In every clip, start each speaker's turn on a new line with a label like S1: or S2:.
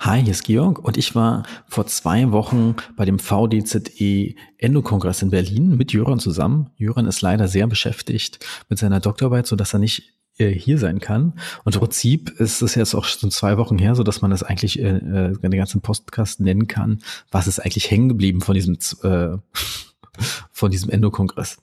S1: Hi, hier ist Georg und ich war vor zwei Wochen bei dem VDZE Endokongress in Berlin mit Jöran zusammen. Jöran ist leider sehr beschäftigt mit seiner Doktorarbeit, so dass er nicht äh, hier sein kann. Und im Prinzip ist es jetzt auch schon zwei Wochen her, so dass man das eigentlich äh, äh den ganzen Podcast nennen kann. Was ist eigentlich hängen geblieben von diesem äh, von diesem Endokongress?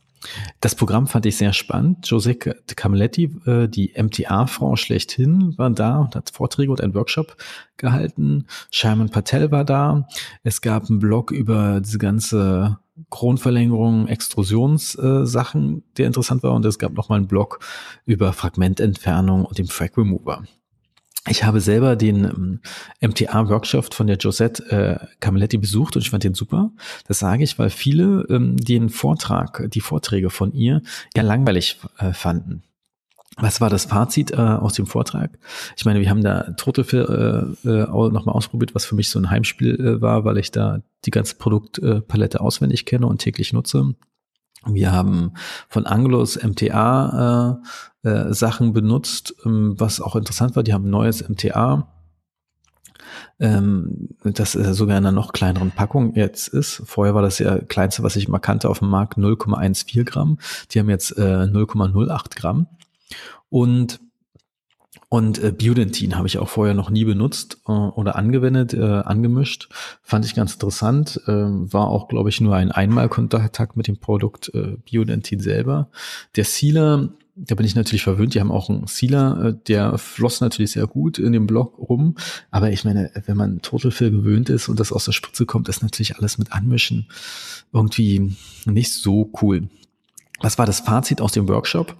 S1: Das Programm fand ich sehr spannend. José Camilletti, äh, die MTA-Frau schlechthin, war da und hat Vorträge und einen Workshop gehalten. Sherman Patel war da. Es gab einen Blog über diese ganze Kronverlängerung, Extrusionssachen, äh, der interessant war. Und es gab nochmal einen Blog über Fragmententfernung und dem Frag Remover. Ich habe selber den ähm, MTA-Workshop von der Josette äh, Camilletti besucht und ich fand den super. Das sage ich, weil viele ähm, den Vortrag, die Vorträge von ihr ja langweilig äh, fanden. Was war das Fazit äh, aus dem Vortrag? Ich meine, wir haben da Total äh, äh, nochmal ausprobiert, was für mich so ein Heimspiel äh, war, weil ich da die ganze Produktpalette auswendig kenne und täglich nutze. Wir haben von Anglos MTA äh, äh, Sachen benutzt, ähm, was auch interessant war. Die haben ein neues MTA, ähm, das äh, sogar in einer noch kleineren Packung jetzt ist. Vorher war das ja kleinste, was ich mal kannte auf dem Markt, 0,14 Gramm. Die haben jetzt äh, 0,08 Gramm. Und und äh, Biodentin habe ich auch vorher noch nie benutzt äh, oder angewendet, äh, angemischt. Fand ich ganz interessant. Äh, war auch, glaube ich, nur ein Einmalkontakt mit dem Produkt äh, Biodentin selber. Der Sealer, da bin ich natürlich verwöhnt. Die haben auch einen Sealer, äh, der floss natürlich sehr gut in dem Block rum. Aber ich meine, wenn man Total Fill gewöhnt ist und das aus der Spritze kommt, ist natürlich alles mit Anmischen irgendwie nicht so cool. Was war das Fazit aus dem Workshop?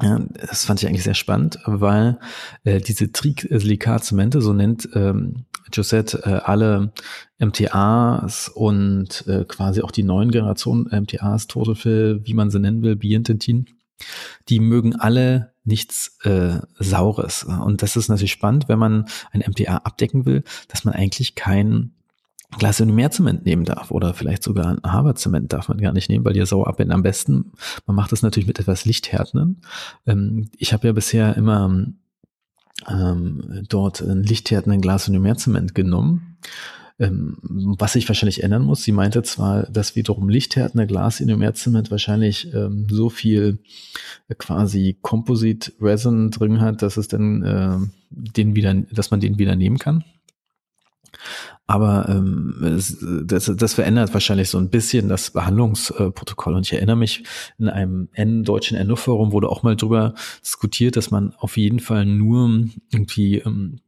S1: Ja, das fand ich eigentlich sehr spannend, weil äh, diese Triclika-Zemente, so nennt ähm, Josette äh, alle MTAs und äh, quasi auch die neuen Generationen MTAs, Total Fill, wie man sie nennen will, Biententin, die mögen alle nichts äh, Saures. Und das ist natürlich spannend, wenn man ein MTA abdecken will, dass man eigentlich kein Zement nehmen darf oder vielleicht sogar ein Haberzement darf man gar nicht nehmen, weil die ja sauer abbinden. Am besten, man macht das natürlich mit etwas Lichthärtenden. Ähm, ich habe ja bisher immer ähm, dort ein lichthärtenden Zement genommen. Ähm, was sich wahrscheinlich ändern muss, sie meinte zwar, dass wiederum lichthärtende Zement wahrscheinlich ähm, so viel äh, quasi Composite Resin drin hat, dass es dann äh, den wieder, dass man den wieder nehmen kann. Aber ähm, das, das verändert wahrscheinlich so ein bisschen das Behandlungsprotokoll. Und ich erinnere mich, in einem N deutschen Endoforum wurde auch mal drüber diskutiert, dass man auf jeden Fall nur irgendwie ähm,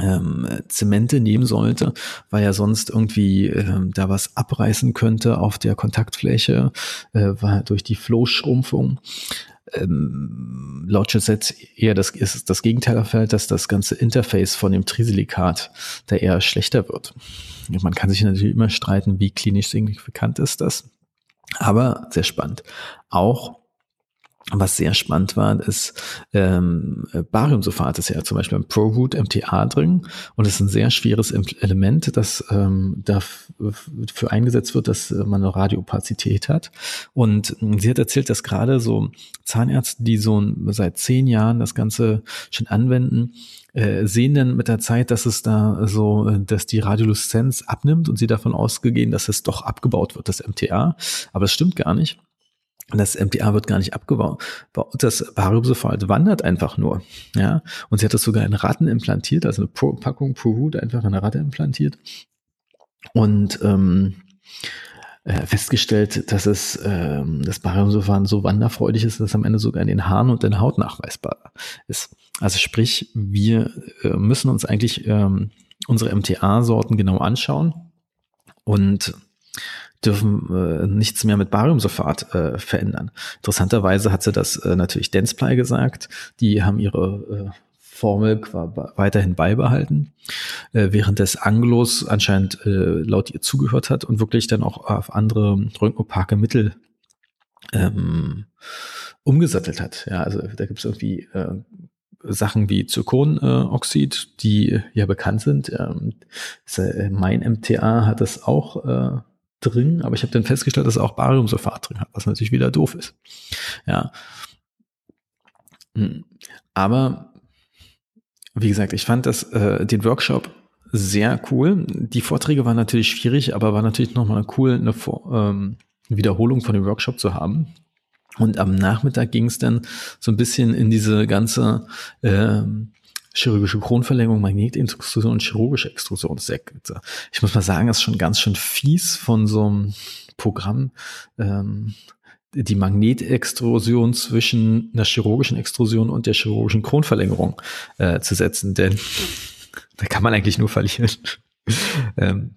S1: ähm, Zemente nehmen sollte, weil ja sonst irgendwie ähm, da was abreißen könnte auf der Kontaktfläche, äh, durch die Flow-Schrumpfung ähm, laut Chasset eher das, ist das Gegenteil erfällt, dass das ganze Interface von dem Trisilikat da eher schlechter wird. Man kann sich natürlich immer streiten, wie klinisch signifikant ist das. Aber sehr spannend. Auch was sehr spannend war, ist ähm, Bariumsulfat ist ja zum Beispiel im ProRoot MTA drin und ist ein sehr schweres Element, das ähm, dafür eingesetzt wird, dass man eine Radiopazität hat. Und sie hat erzählt, dass gerade so Zahnärzte, die so seit zehn Jahren das Ganze schon anwenden, äh, sehen dann mit der Zeit, dass es da so, dass die Radioluzenz abnimmt und sie davon ausgehen, dass es doch abgebaut wird, das MTA. Aber es stimmt gar nicht. Das MTA wird gar nicht abgebaut. Das Bariumsulfat wandert einfach nur. Ja, und sie hat das sogar in Ratten implantiert, also eine Pro Packung ProRoot einfach in eine Ratte implantiert. Und ähm, äh, festgestellt, dass es ähm, das Bariumsulfat so wanderfreudig ist, dass es am Ende sogar in den Haaren und in der Haut nachweisbar ist. Also sprich, wir äh, müssen uns eigentlich ähm, unsere MTA-Sorten genau anschauen und dürfen äh, nichts mehr mit Bariumsulfat äh, verändern. Interessanterweise hat sie das äh, natürlich Denzply gesagt. Die haben ihre äh, Formel weiterhin beibehalten, äh, während des Anglos anscheinend äh, laut ihr zugehört hat und wirklich dann auch auf andere röntgenopake Mittel ähm, umgesattelt hat. Ja, also da gibt es irgendwie äh, Sachen wie Zirkonoxid, die ja bekannt sind. Ähm, äh, mein MTA hat das auch äh, drin, aber ich habe dann festgestellt, dass es auch Bariumsulfat drin hat, was natürlich wieder doof ist. Ja. Hm. Aber wie gesagt, ich fand das, äh, den Workshop sehr cool. Die Vorträge waren natürlich schwierig, aber war natürlich nochmal cool, eine ähm, Wiederholung von dem Workshop zu haben. Und am Nachmittag ging es dann so ein bisschen in diese ganze ähm, chirurgische Kronverlängerung, Magnetintrusion und chirurgische Extrusion. Ich muss mal sagen, das ist schon ganz schön fies von so einem Programm. Ähm, die Magnetextrusion zwischen einer chirurgischen Extrusion und der chirurgischen Kronverlängerung äh, zu setzen, denn da kann man eigentlich nur verlieren. ähm,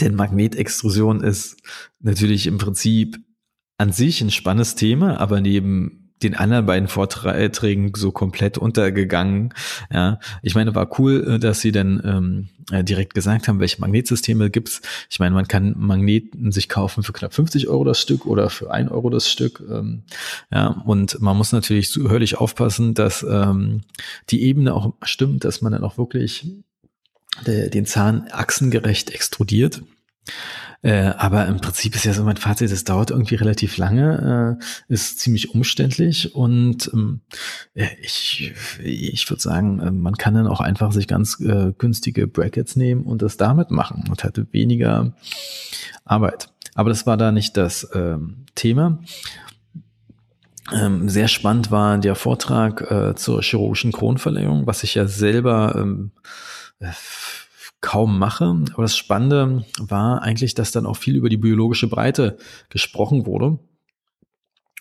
S1: denn Magnetextrusion ist natürlich im Prinzip an sich ein spannendes Thema, aber neben den anderen beiden Vorträgen so komplett untergegangen. Ja, ich meine, war cool, äh, dass sie dann ähm, äh, direkt gesagt haben, welche Magnetsysteme gibt's. Ich meine, man kann Magneten sich kaufen für knapp 50 Euro das Stück oder für ein Euro das Stück. Ähm, ja, und man muss natürlich zuhörlich aufpassen, dass ähm, die Ebene auch stimmt, dass man dann auch wirklich der, den Zahn achsengerecht extrudiert. Äh, aber im Prinzip ist ja so mein Fazit, das dauert irgendwie relativ lange, äh, ist ziemlich umständlich und ähm, ich, ich würde sagen, äh, man kann dann auch einfach sich ganz äh, günstige Brackets nehmen und das damit machen und hatte weniger Arbeit. Aber das war da nicht das ähm, Thema. Ähm, sehr spannend war der Vortrag äh, zur chirurgischen Kronverlängerung, was ich ja selber ähm, äh, kaum mache. Aber das Spannende war eigentlich, dass dann auch viel über die biologische Breite gesprochen wurde.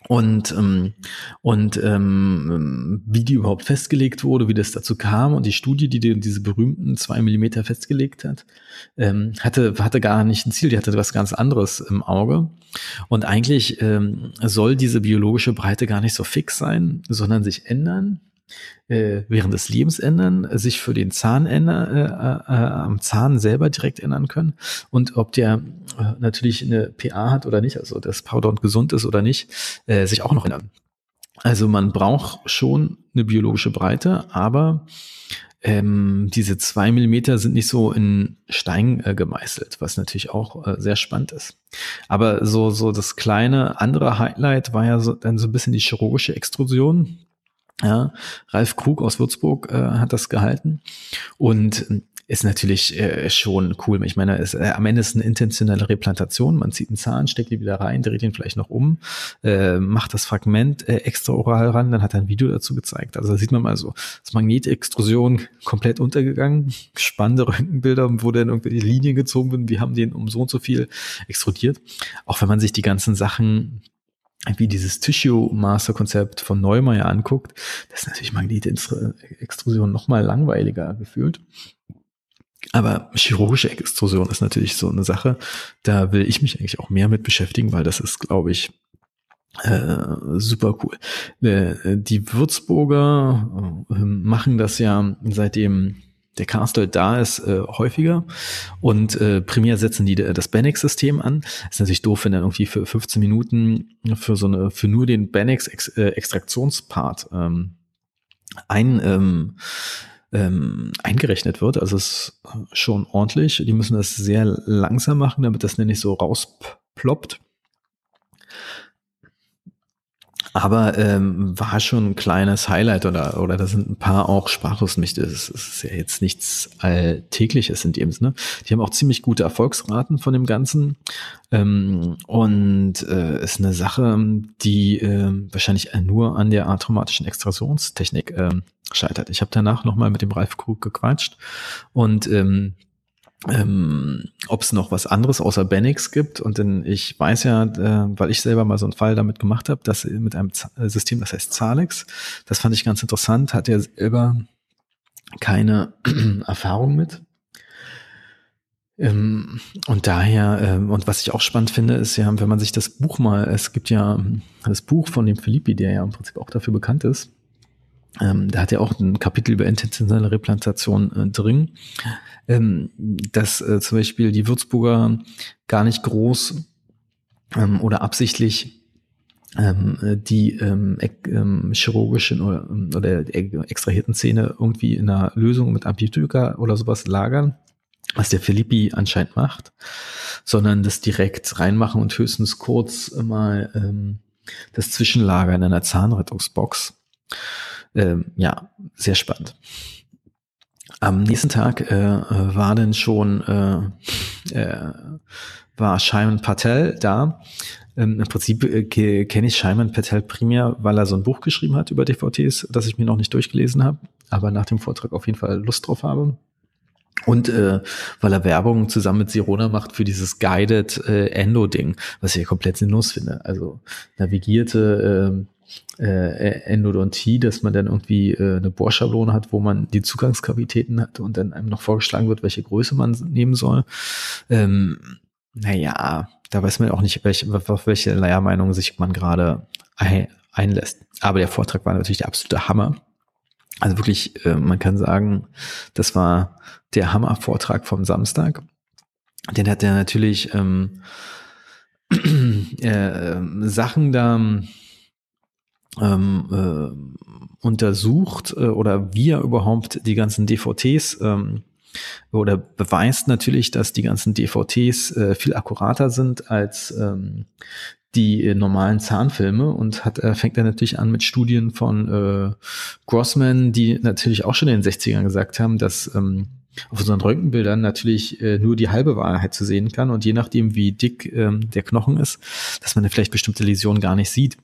S1: Und, ähm, und ähm, wie die überhaupt festgelegt wurde, wie das dazu kam und die Studie, die diese berühmten zwei Millimeter festgelegt hat, ähm, hatte, hatte gar nicht ein Ziel, die hatte was ganz anderes im Auge. Und eigentlich ähm, soll diese biologische Breite gar nicht so fix sein, sondern sich ändern äh, während des Lebens ändern, sich für den Zahn ändern, äh, äh, am Zahn selber direkt ändern können und ob der äh, natürlich eine PA hat oder nicht, also das Powder gesund ist oder nicht, äh, sich auch noch ändern. Also man braucht schon eine biologische Breite, aber ähm, diese zwei Millimeter sind nicht so in Stein äh, gemeißelt, was natürlich auch äh, sehr spannend ist. Aber so, so das kleine andere Highlight war ja so, dann so ein bisschen die chirurgische Extrusion. Ja, Ralf Krug aus Würzburg äh, hat das gehalten und äh, ist natürlich äh, schon cool. Ich meine, es, äh, am Ende ist eine intentionelle Replantation. Man zieht einen Zahn, steckt ihn wieder rein, dreht ihn vielleicht noch um, äh, macht das Fragment äh, extra oral ran, dann hat er ein Video dazu gezeigt. Also da sieht man mal so, das Magnetextrusion komplett untergegangen, spannende Röntgenbilder, wo dann irgendwelche Linien gezogen werden, wir haben den um so und so viel extrudiert. Auch wenn man sich die ganzen Sachen wie dieses Tissue Master Konzept von Neumeier anguckt, das ist natürlich Magnetextrusion noch mal langweiliger gefühlt. Aber chirurgische Extrusion ist natürlich so eine Sache, da will ich mich eigentlich auch mehr mit beschäftigen, weil das ist, glaube ich, äh, super cool. Äh, die Würzburger äh, machen das ja seitdem der Castle da ist, äh, häufiger. Und äh, primär setzen die das Bannex-System an. ist natürlich doof, wenn dann irgendwie für 15 Minuten für so eine, für nur den Bannex-Extraktionspart äh, ähm, ein, ähm, ähm, eingerechnet wird. Also es ist schon ordentlich. Die müssen das sehr langsam machen, damit das nicht so rausploppt. Aber ähm, war schon ein kleines Highlight oder, oder da sind ein paar auch sprachlos nicht. Das ist ja jetzt nichts Alltägliches in dem Sinne. Die haben auch ziemlich gute Erfolgsraten von dem Ganzen. Ähm, und äh, ist eine Sache, die äh, wahrscheinlich nur an der atraumatischen Extraktionstechnik äh, scheitert. Ich habe danach nochmal mit dem Ralf Krug gequatscht und ähm, ähm, ob es noch was anderes außer Benix gibt. Und denn ich weiß ja, äh, weil ich selber mal so einen Fall damit gemacht habe, dass mit einem Z äh, System, das heißt Zalex, das fand ich ganz interessant, hat er selber keine Erfahrung mit. Ähm, und daher, ähm, und was ich auch spannend finde, ist ja, wenn man sich das Buch mal, es gibt ja das Buch von dem Philippi, der ja im Prinzip auch dafür bekannt ist, ähm, da hat er auch ein Kapitel über intentionelle Replantation äh, drin, ähm, dass äh, zum Beispiel die Würzburger gar nicht groß ähm, oder absichtlich ähm, die ähm, ähm, chirurgischen oder, oder extrahierten Zähne irgendwie in einer Lösung mit Amplitude oder sowas lagern, was der Filippi anscheinend macht, sondern das direkt reinmachen und höchstens kurz mal das Zwischenlager in einer Zahnrettungsbox ähm, ja, sehr spannend. Am nächsten Tag äh, äh war dann schon äh, äh, war Shaiman Patel da. Ähm, Im Prinzip äh, kenne ich Shaiman Patel primär, weil er so ein Buch geschrieben hat über DVTs, das ich mir noch nicht durchgelesen habe, aber nach dem Vortrag auf jeden Fall Lust drauf habe. Und äh, weil er Werbung zusammen mit Sirona macht für dieses Guided äh, Endo-Ding, was ich ja komplett sinnlos finde. Also navigierte äh, äh, Endodontie, dass man dann irgendwie äh, eine Bohrschablone hat, wo man die Zugangskavitäten hat und dann einem noch vorgeschlagen wird, welche Größe man nehmen soll. Ähm, naja, da weiß man auch nicht, welche, auf welche Lehrmeinung sich man gerade einlässt. Aber der Vortrag war natürlich der absolute Hammer. Also wirklich, äh, man kann sagen, das war der Hammer-Vortrag vom Samstag. Den hat er natürlich ähm, äh, Sachen da ähm, äh, untersucht äh, oder wie er überhaupt die ganzen DVTs ähm, oder beweist natürlich, dass die ganzen DVTs äh, viel akkurater sind als ähm, die normalen Zahnfilme und hat, äh, fängt er natürlich an mit Studien von äh, Grossman, die natürlich auch schon in den 60ern gesagt haben, dass ähm, auf unseren Röntgenbildern natürlich äh, nur die halbe Wahrheit zu sehen kann und je nachdem, wie dick ähm, der Knochen ist, dass man vielleicht bestimmte Läsionen gar nicht sieht.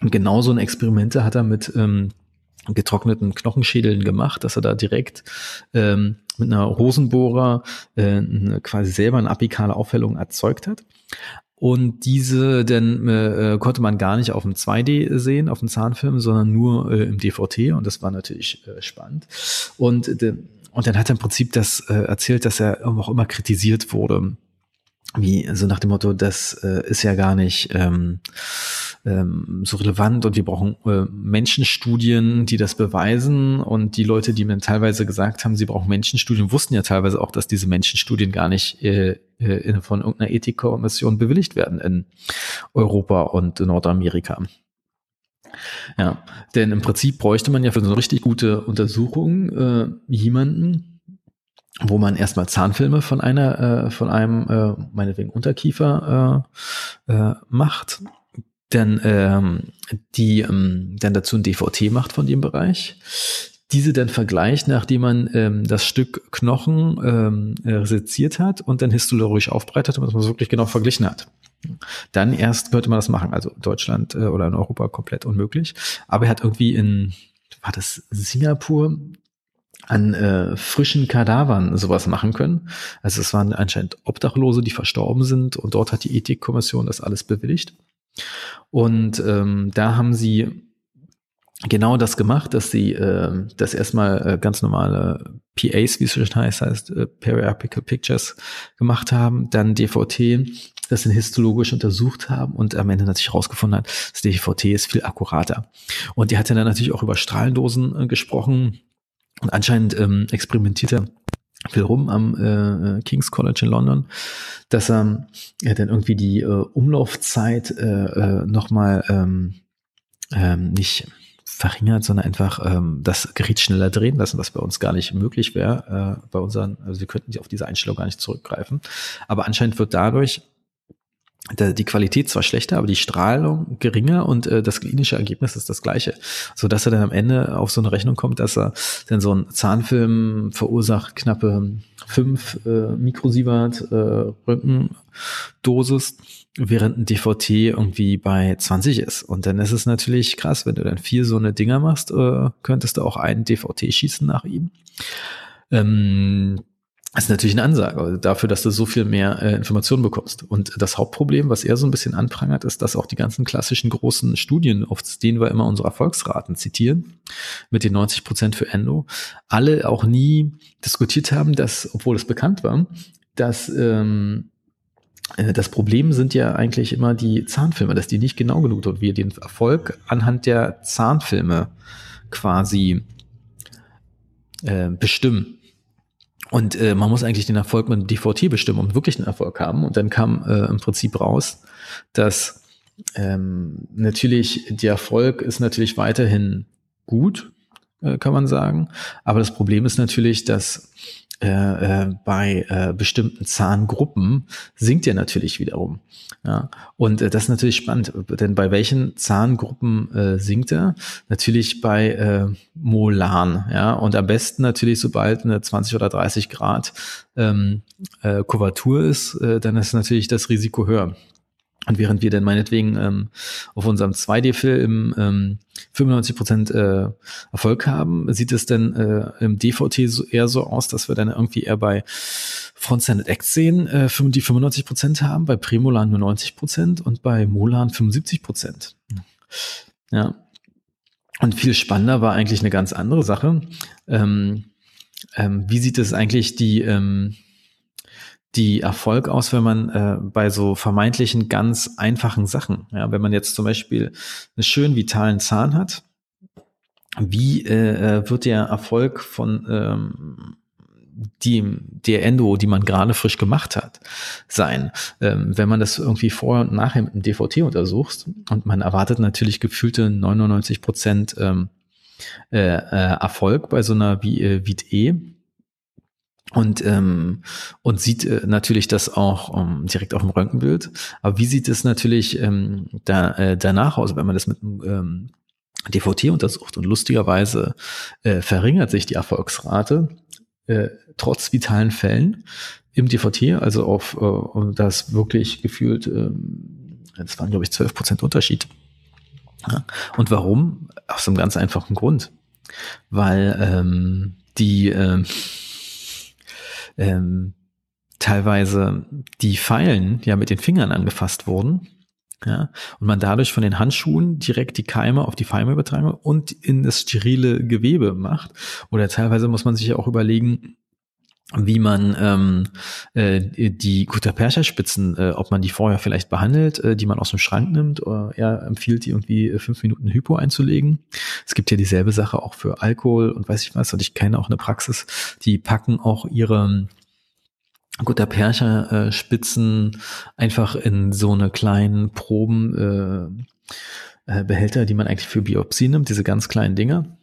S1: Und genau so ein Experimente hat er mit ähm, getrockneten Knochenschädeln gemacht, dass er da direkt ähm, mit einer Hosenbohrer äh, quasi selber eine apikale Aufhellung erzeugt hat. Und diese dann äh, konnte man gar nicht auf dem 2D sehen, auf dem Zahnfilm, sondern nur äh, im DVT. Und das war natürlich äh, spannend. Und, äh, und dann hat er im Prinzip das äh, erzählt, dass er auch immer kritisiert wurde wie so nach dem Motto, das äh, ist ja gar nicht ähm, ähm, so relevant und wir brauchen äh, Menschenstudien, die das beweisen und die Leute, die mir teilweise gesagt haben, sie brauchen Menschenstudien, wussten ja teilweise auch, dass diese Menschenstudien gar nicht äh, äh, von irgendeiner Ethikkommission bewilligt werden in Europa und Nordamerika. Ja, denn im Prinzip bräuchte man ja für so eine richtig gute Untersuchung äh, jemanden, wo man erstmal Zahnfilme von einer, äh, von einem, äh, meinetwegen Unterkiefer äh, äh, macht, dann ähm, die ähm, dann dazu ein DVT macht von dem Bereich, diese dann vergleicht, nachdem man ähm, das Stück Knochen ähm, resiziert hat und dann histologisch aufbereitet, damit man es wirklich genau verglichen hat. Dann erst könnte man das machen. Also Deutschland äh, oder in Europa komplett unmöglich. Aber er hat irgendwie in, war das Singapur, an äh, frischen Kadavern sowas machen können. Also es waren anscheinend Obdachlose, die verstorben sind und dort hat die Ethikkommission das alles bewilligt. Und ähm, da haben sie genau das gemacht, dass sie äh, das erstmal äh, ganz normale PAs, wie es schon heißt, heißt äh, Periapical Pictures gemacht haben, dann DVT, das in histologisch untersucht haben und am Ende natürlich herausgefunden hat, das DVT ist viel akkurater. Und die hat dann natürlich auch über Strahlendosen äh, gesprochen, und anscheinend ähm, experimentiert er viel rum am äh, King's College in London, dass er ja, dann irgendwie die äh, Umlaufzeit äh, äh, nochmal ähm, ähm, nicht verringert, sondern einfach ähm, das Gerät schneller drehen lassen, was bei uns gar nicht möglich wäre. Äh, bei unseren, also wir könnten auf diese Einstellung gar nicht zurückgreifen. Aber anscheinend wird dadurch die Qualität zwar schlechter, aber die Strahlung geringer und äh, das klinische Ergebnis ist das gleiche. So dass er dann am Ende auf so eine Rechnung kommt, dass er dann so ein Zahnfilm verursacht knappe fünf äh, Mikrosievert äh, Röntgendosis, während ein DVT irgendwie bei 20 ist. Und dann ist es natürlich krass, wenn du dann vier so eine Dinger machst, äh, könntest du auch einen DVT schießen nach ihm. Ähm, das ist natürlich eine Ansage dafür, dass du so viel mehr äh, Informationen bekommst. Und das Hauptproblem, was er so ein bisschen anprangert, ist, dass auch die ganzen klassischen großen Studien, auf denen wir immer unsere Erfolgsraten zitieren, mit den 90 Prozent für Endo, alle auch nie diskutiert haben, dass, obwohl es bekannt war, dass ähm, äh, das Problem sind ja eigentlich immer die Zahnfilme, dass die nicht genau genug und wir den Erfolg anhand der Zahnfilme quasi äh, bestimmen. Und äh, man muss eigentlich den Erfolg mit DVT bestimmen, um wirklich einen Erfolg haben. Und dann kam äh, im Prinzip raus, dass ähm, natürlich der Erfolg ist natürlich weiterhin gut, äh, kann man sagen. Aber das Problem ist natürlich, dass äh, äh, bei äh, bestimmten Zahngruppen sinkt er natürlich wiederum. Ja, und äh, das ist natürlich spannend, denn bei welchen Zahngruppen äh, sinkt er? Natürlich bei äh, Molaren, ja, und am besten natürlich, sobald eine 20 oder 30 Grad ähm, äh, Kuvatur ist, äh, dann ist natürlich das Risiko höher. Und während wir dann meinetwegen ähm, auf unserem 2D-Film ähm, 95 Prozent, äh, Erfolg haben, sieht es dann äh, im DVT so, eher so aus, dass wir dann irgendwie eher bei Frontstandard Act sehen, äh, die 95 Prozent haben, bei Premolan nur 90 Prozent und bei Molan 75%. Prozent. Ja. Und viel spannender war eigentlich eine ganz andere Sache. Ähm, ähm, wie sieht es eigentlich die ähm, die Erfolg aus, wenn man äh, bei so vermeintlichen ganz einfachen Sachen, ja, wenn man jetzt zum Beispiel einen schön vitalen Zahn hat, wie äh, äh, wird der Erfolg von ähm, die, der Endo, die man gerade frisch gemacht hat, sein. Ähm, wenn man das irgendwie vorher und nachher mit dem DVT untersucht und man erwartet natürlich gefühlte 99 Prozent ähm, äh, äh, Erfolg bei so einer wie, äh, Vit E, und ähm, und sieht äh, natürlich das auch ähm, direkt auf dem Röntgenbild. Aber wie sieht es natürlich ähm, da, äh, danach aus, wenn man das mit ähm, DVT untersucht? Und lustigerweise äh, verringert sich die Erfolgsrate äh, trotz vitalen Fällen im DVT, also auf äh, das wirklich gefühlt, äh, das waren glaube ich 12 Prozent Unterschied. Ja. Und warum? Aus einem ganz einfachen Grund, weil ähm, die äh, ähm, teilweise die Pfeilen ja mit den Fingern angefasst wurden. Ja, und man dadurch von den Handschuhen direkt die Keime auf die Pfeile übertragen und in das sterile Gewebe macht. Oder teilweise muss man sich ja auch überlegen, wie man ähm, äh, die Gutta-Percha-Spitzen, äh, ob man die vorher vielleicht behandelt, äh, die man aus dem Schrank nimmt. Oder er empfiehlt die irgendwie äh, fünf Minuten Hypo einzulegen. Es gibt ja dieselbe Sache auch für Alkohol und weiß ich was. Und ich kenne auch eine Praxis, die packen auch ihre Gutta-Percha-Spitzen einfach in so eine kleinen Proben äh, äh, Behälter, die man eigentlich für Biopsie nimmt, diese ganz kleinen Dinger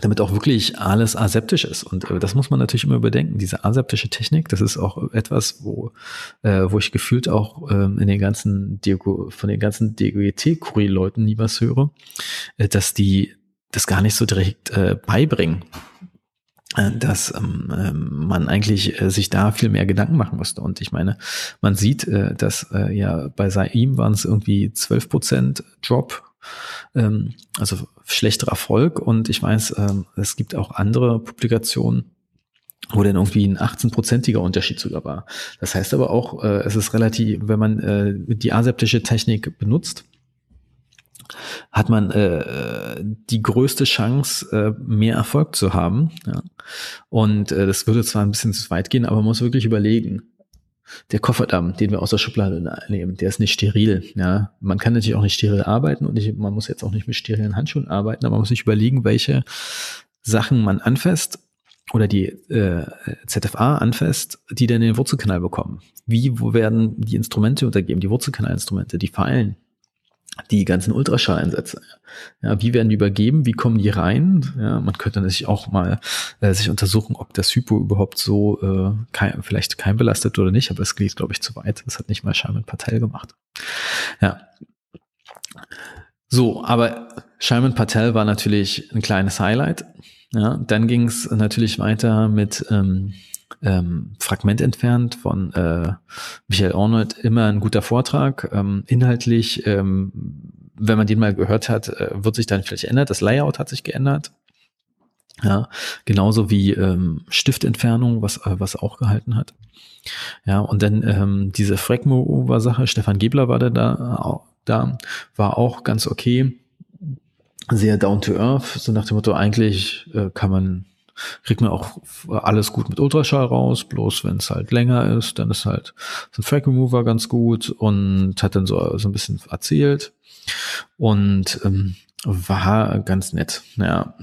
S1: damit auch wirklich alles aseptisch ist. Und äh, das muss man natürlich immer überdenken. Diese aseptische Technik, das ist auch etwas, wo, äh, wo ich gefühlt auch ähm, in den ganzen Diego, von den ganzen DGT-Kurie-Leuten nie was höre, äh, dass die das gar nicht so direkt äh, beibringen äh, dass ähm, ähm, man eigentlich äh, sich da viel mehr Gedanken machen musste. Und ich meine, man sieht, äh, dass äh, ja bei Saim waren es irgendwie 12 Prozent Drop ähm, also schlechterer Erfolg. Und ich weiß, ähm, es gibt auch andere Publikationen, wo dann irgendwie ein 18-prozentiger Unterschied sogar war. Das heißt aber auch, äh, es ist relativ, wenn man äh, die aseptische Technik benutzt, hat man äh, die größte Chance, äh, mehr Erfolg zu haben. Ja. Und äh, das würde zwar ein bisschen zu weit gehen, aber man muss wirklich überlegen, der Kofferdamm, den wir aus der Schublade nehmen, der ist nicht steril. Ja, man kann natürlich auch nicht steril arbeiten und nicht, man muss jetzt auch nicht mit sterilen Handschuhen arbeiten, aber man muss sich überlegen, welche Sachen man anfasst oder die äh, ZFA anfasst, die dann den Wurzelkanal bekommen. Wie wo werden die Instrumente untergeben, die Wurzelkanalinstrumente, die Pfeilen, die ganzen Ultraschalleinsätze. Ja, wie werden die übergeben? Wie kommen die rein? Ja, man könnte natürlich auch mal äh, sich untersuchen, ob das Hypo überhaupt so äh, kein, vielleicht keimbelastet oder nicht, aber es geht, glaube ich, zu weit. Das hat nicht mal Scheiman Patel gemacht. Ja. So, aber Scheiman Patel war natürlich ein kleines Highlight. Ja, dann ging es natürlich weiter mit ähm, ähm, Fragment entfernt von äh, Michael Arnold. Immer ein guter Vortrag. Ähm, inhaltlich, ähm, wenn man den mal gehört hat, äh, wird sich dann vielleicht ändert. Das Layout hat sich geändert. Ja, genauso wie ähm, Stiftentfernung, was, äh, was auch gehalten hat. Ja, und dann ähm, diese Fragmo-Sache, Stefan Gebler war da, da, da, war auch ganz okay. Sehr down to earth, so nach dem Motto, eigentlich äh, kann man kriegt man auch alles gut mit Ultraschall raus, bloß wenn es halt länger ist, dann ist halt so ein Track Remover ganz gut und hat dann so, so ein bisschen erzählt und ähm, war ganz nett. Ja,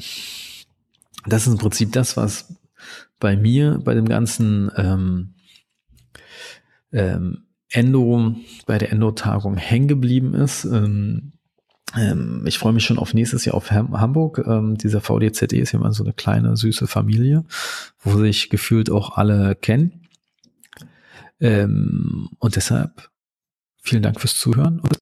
S1: das ist im Prinzip das, was bei mir bei dem ganzen ähm, ähm, Endo, bei der Endo-Tagung hängen geblieben ist. Ähm, ähm, ich freue mich schon auf nächstes Jahr auf Ham Hamburg. Ähm, dieser VDZE ist ja mal so eine kleine, süße Familie, wo sich gefühlt auch alle kennen. Ähm, und deshalb vielen Dank fürs Zuhören und